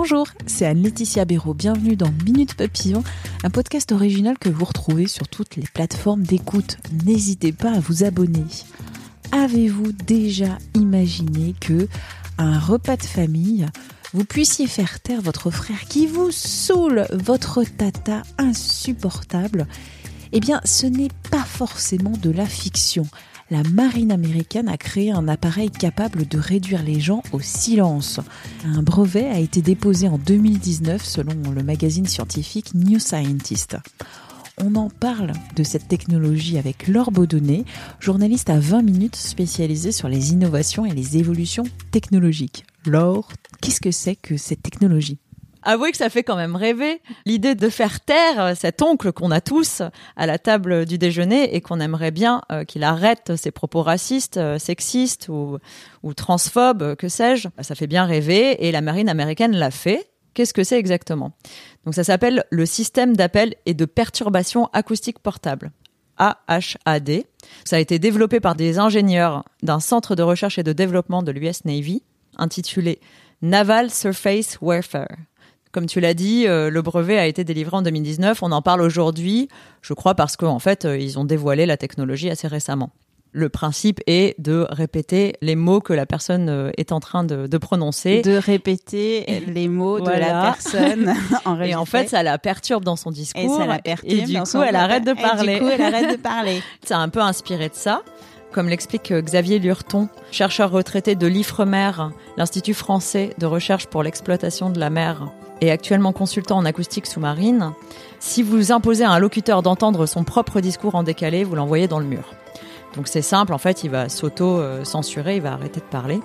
Bonjour, c'est Anne-Laetitia Béraud. Bienvenue dans Minute Papillon, un podcast original que vous retrouvez sur toutes les plateformes d'écoute. N'hésitez pas à vous abonner. Avez-vous déjà imaginé que à un repas de famille, vous puissiez faire taire votre frère qui vous saoule, votre tata insupportable? Eh bien, ce n'est pas forcément de la fiction la marine américaine a créé un appareil capable de réduire les gens au silence. Un brevet a été déposé en 2019 selon le magazine scientifique New Scientist. On en parle de cette technologie avec Laure Baudonnet, journaliste à 20 minutes spécialisée sur les innovations et les évolutions technologiques. Laure, qu'est-ce que c'est que cette technologie? Avouez que ça fait quand même rêver l'idée de faire taire cet oncle qu'on a tous à la table du déjeuner et qu'on aimerait bien euh, qu'il arrête ses propos racistes, euh, sexistes ou transphobes, que sais-je. Ça fait bien rêver et la marine américaine l'a fait. Qu'est-ce que c'est exactement? Donc ça s'appelle le système d'appel et de perturbation acoustique portable. AHAD. Ça a été développé par des ingénieurs d'un centre de recherche et de développement de l'US Navy intitulé Naval Surface Warfare. Comme tu l'as dit, euh, le brevet a été délivré en 2019. On en parle aujourd'hui, je crois, parce qu'en fait, euh, ils ont dévoilé la technologie assez récemment. Le principe est de répéter les mots que la personne euh, est en train de, prononcer. De répéter les mots de la personne. et en fait, ça la perturbe dans son discours. Et ça la perturbe. Et du coup, elle arrête de parler. Et du coup, elle arrête de parler. C'est un peu inspiré de ça. Comme l'explique Xavier Lurton, chercheur retraité de l'IFREMER, l'Institut français de recherche pour l'exploitation de la mer, et actuellement consultant en acoustique sous-marine, si vous imposez à un locuteur d'entendre son propre discours en décalé, vous l'envoyez dans le mur. Donc c'est simple, en fait, il va s'auto-censurer, il va arrêter de parler.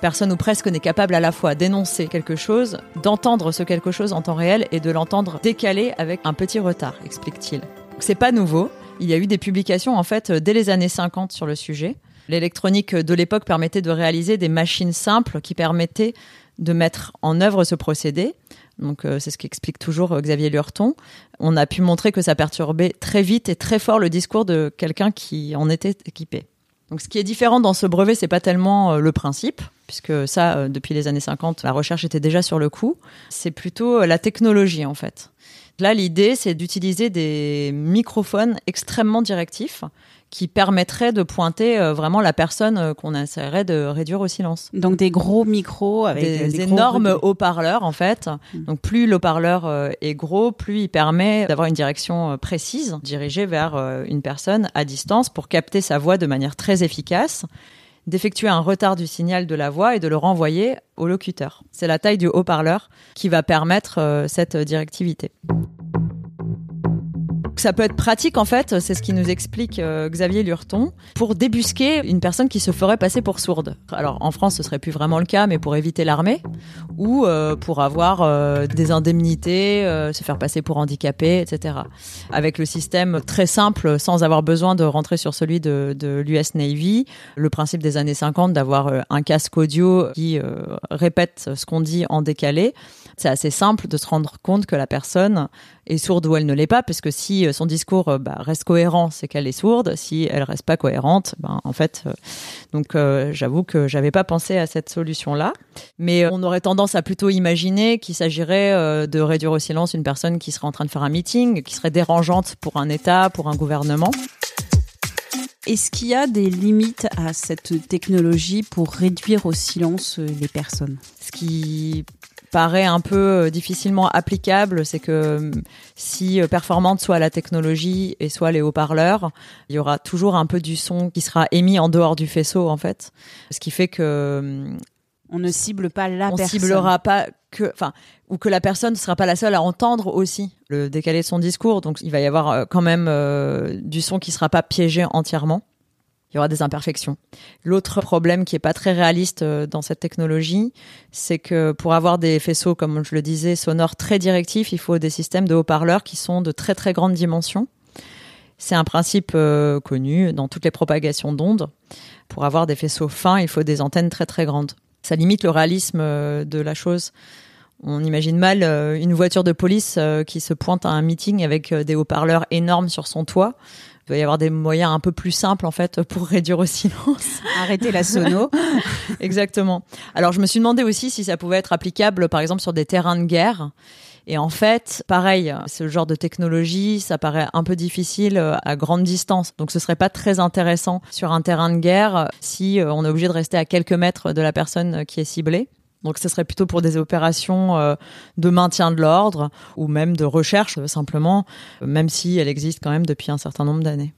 Personne ou presque n'est capable à la fois d'énoncer quelque chose, d'entendre ce quelque chose en temps réel et de l'entendre décalé avec un petit retard, explique-t-il. C'est pas nouveau. Il y a eu des publications en fait dès les années 50 sur le sujet. L'électronique de l'époque permettait de réaliser des machines simples qui permettaient de mettre en œuvre ce procédé. Donc euh, c'est ce qu'explique toujours euh, Xavier Lurton. On a pu montrer que ça perturbait très vite et très fort le discours de quelqu'un qui en était équipé. Donc ce qui est différent dans ce brevet, c'est pas tellement euh, le principe, puisque ça, depuis les années 50, la recherche était déjà sur le coup. C'est plutôt la technologie en fait. Là, l'idée, c'est d'utiliser des microphones extrêmement directifs qui permettrait de pointer euh, vraiment la personne euh, qu'on essaierait de réduire au silence. Donc des gros micros avec des, énormes haut-parleurs en fait. Hmm. Donc plus l'haut-parleur euh, est gros, plus il permet d'avoir une direction précise, dirigée vers une personne à distance pour capter sa voix de manière très efficace d'effectuer un retard du signal de la voix et de le renvoyer au locuteur. C'est la taille du haut-parleur qui va permettre cette directivité ça peut être pratique en fait, c'est ce qui nous explique euh, Xavier Lurton, pour débusquer une personne qui se ferait passer pour sourde. Alors en France ce serait plus vraiment le cas, mais pour éviter l'armée ou euh, pour avoir euh, des indemnités, se faire passer pour handicapé, etc. Avec le système très simple, sans avoir besoin de rentrer sur celui de l'US Navy, le principe des années 50 d'avoir un casque audio qui répète ce qu'on dit en décalé, c'est assez simple de se rendre compte que la personne est sourde ou elle ne l'est pas, parce que si euh, son discours euh, bah, reste cohérent, c'est qu'elle est sourde. Si elle reste pas cohérente, ben en fait, euh, donc j'avoue que j'avais pas pensé à cette solution-là, mais on aurait tendance à plutôt imaginer qu'il s'agirait de réduire au silence une personne qui serait en train de faire un meeting, qui serait dérangeante pour un État, pour un gouvernement. Est-ce qu'il y a des limites à cette technologie pour réduire au silence les personnes? Ce qui paraît un peu euh, difficilement applicable, c'est que euh, si euh, performante soit la technologie et soit les haut-parleurs, il y aura toujours un peu du son qui sera émis en dehors du faisceau en fait, ce qui fait que on ne cible pas la on personne. On ciblera pas que, enfin, ou que la personne ne sera pas la seule à entendre aussi le décalé de son discours. Donc, il va y avoir quand même du son qui sera pas piégé entièrement. Il y aura des imperfections. L'autre problème qui est pas très réaliste euh, dans cette technologie, c'est que pour avoir des faisceaux, comme je le disais, sonores très directifs, il faut des systèmes de haut-parleurs qui sont de très très grandes dimensions. C'est un principe euh, connu dans toutes les propagations d'ondes. Pour avoir des faisceaux fins, il faut des antennes très très grandes. Ça limite le réalisme euh, de la chose. On imagine mal une voiture de police qui se pointe à un meeting avec des haut-parleurs énormes sur son toit. Il doit y avoir des moyens un peu plus simples en fait pour réduire au silence. Arrêter la sono. Exactement. Alors je me suis demandé aussi si ça pouvait être applicable par exemple sur des terrains de guerre. Et en fait, pareil, ce genre de technologie, ça paraît un peu difficile euh, à grande distance. Donc ce serait pas très intéressant sur un terrain de guerre si euh, on est obligé de rester à quelques mètres de la personne qui est ciblée. Donc ce serait plutôt pour des opérations euh, de maintien de l'ordre ou même de recherche simplement, même si elle existe quand même depuis un certain nombre d'années.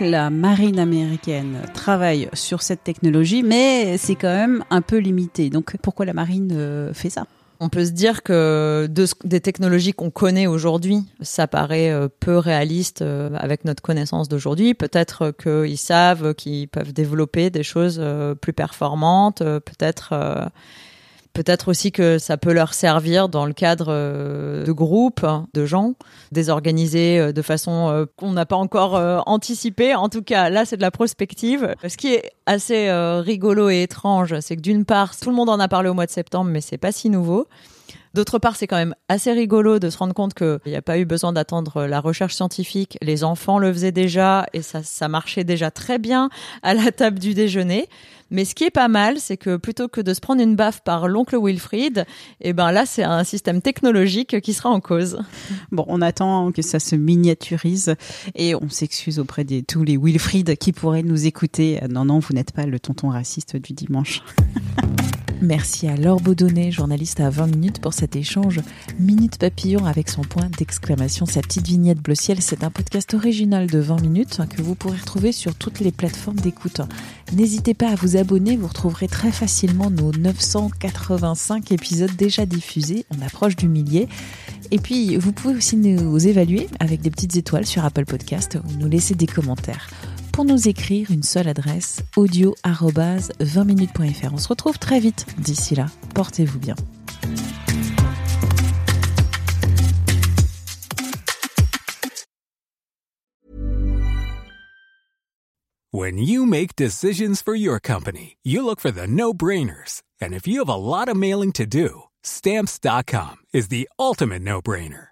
La marine américaine travaille sur cette technologie, mais c'est quand même un peu limité. Donc pourquoi la marine euh, fait ça? On peut se dire que des technologies qu'on connaît aujourd'hui, ça paraît euh, peu réaliste euh, avec notre connaissance d'aujourd'hui. Peut-être qu'ils savent qu'ils peuvent développer des choses euh, plus performantes, peut-être Peut-être aussi que ça peut leur servir dans le cadre de groupes de gens désorganisés de façon qu'on n'a pas encore anticipé. En tout cas, là, c'est de la prospective. Ce qui est assez rigolo et étrange, c'est que d'une part, tout le monde en a parlé au mois de septembre, mais c'est pas si nouveau. D'autre part, c'est quand même assez rigolo de se rendre compte qu'il n'y a pas eu besoin d'attendre la recherche scientifique. Les enfants le faisaient déjà et ça, ça marchait déjà très bien à la table du déjeuner. Mais ce qui est pas mal, c'est que plutôt que de se prendre une baffe par l'oncle Wilfried, eh ben là, c'est un système technologique qui sera en cause. Bon, on attend que ça se miniaturise et on s'excuse auprès de tous les Wilfried qui pourraient nous écouter. Non, non, vous n'êtes pas le tonton raciste du dimanche. Merci à Laure Baudonnet, journaliste à 20 minutes, pour cet échange Minute Papillon avec son point d'exclamation, sa petite vignette bleu ciel. C'est un podcast original de 20 minutes que vous pourrez retrouver sur toutes les plateformes d'écoute. N'hésitez pas à vous abonner, vous retrouverez très facilement nos 985 épisodes déjà diffusés. On approche du millier. Et puis, vous pouvez aussi nous évaluer avec des petites étoiles sur Apple Podcast ou nous laisser des commentaires pour nous écrire une seule adresse audio 20 minutes.fr. On se retrouve très vite. D'ici là, portez-vous bien. When you make decisions for your company, you look for the no-brainers. And if you have a lot of mailing to do, stamps.com is the ultimate no-brainer.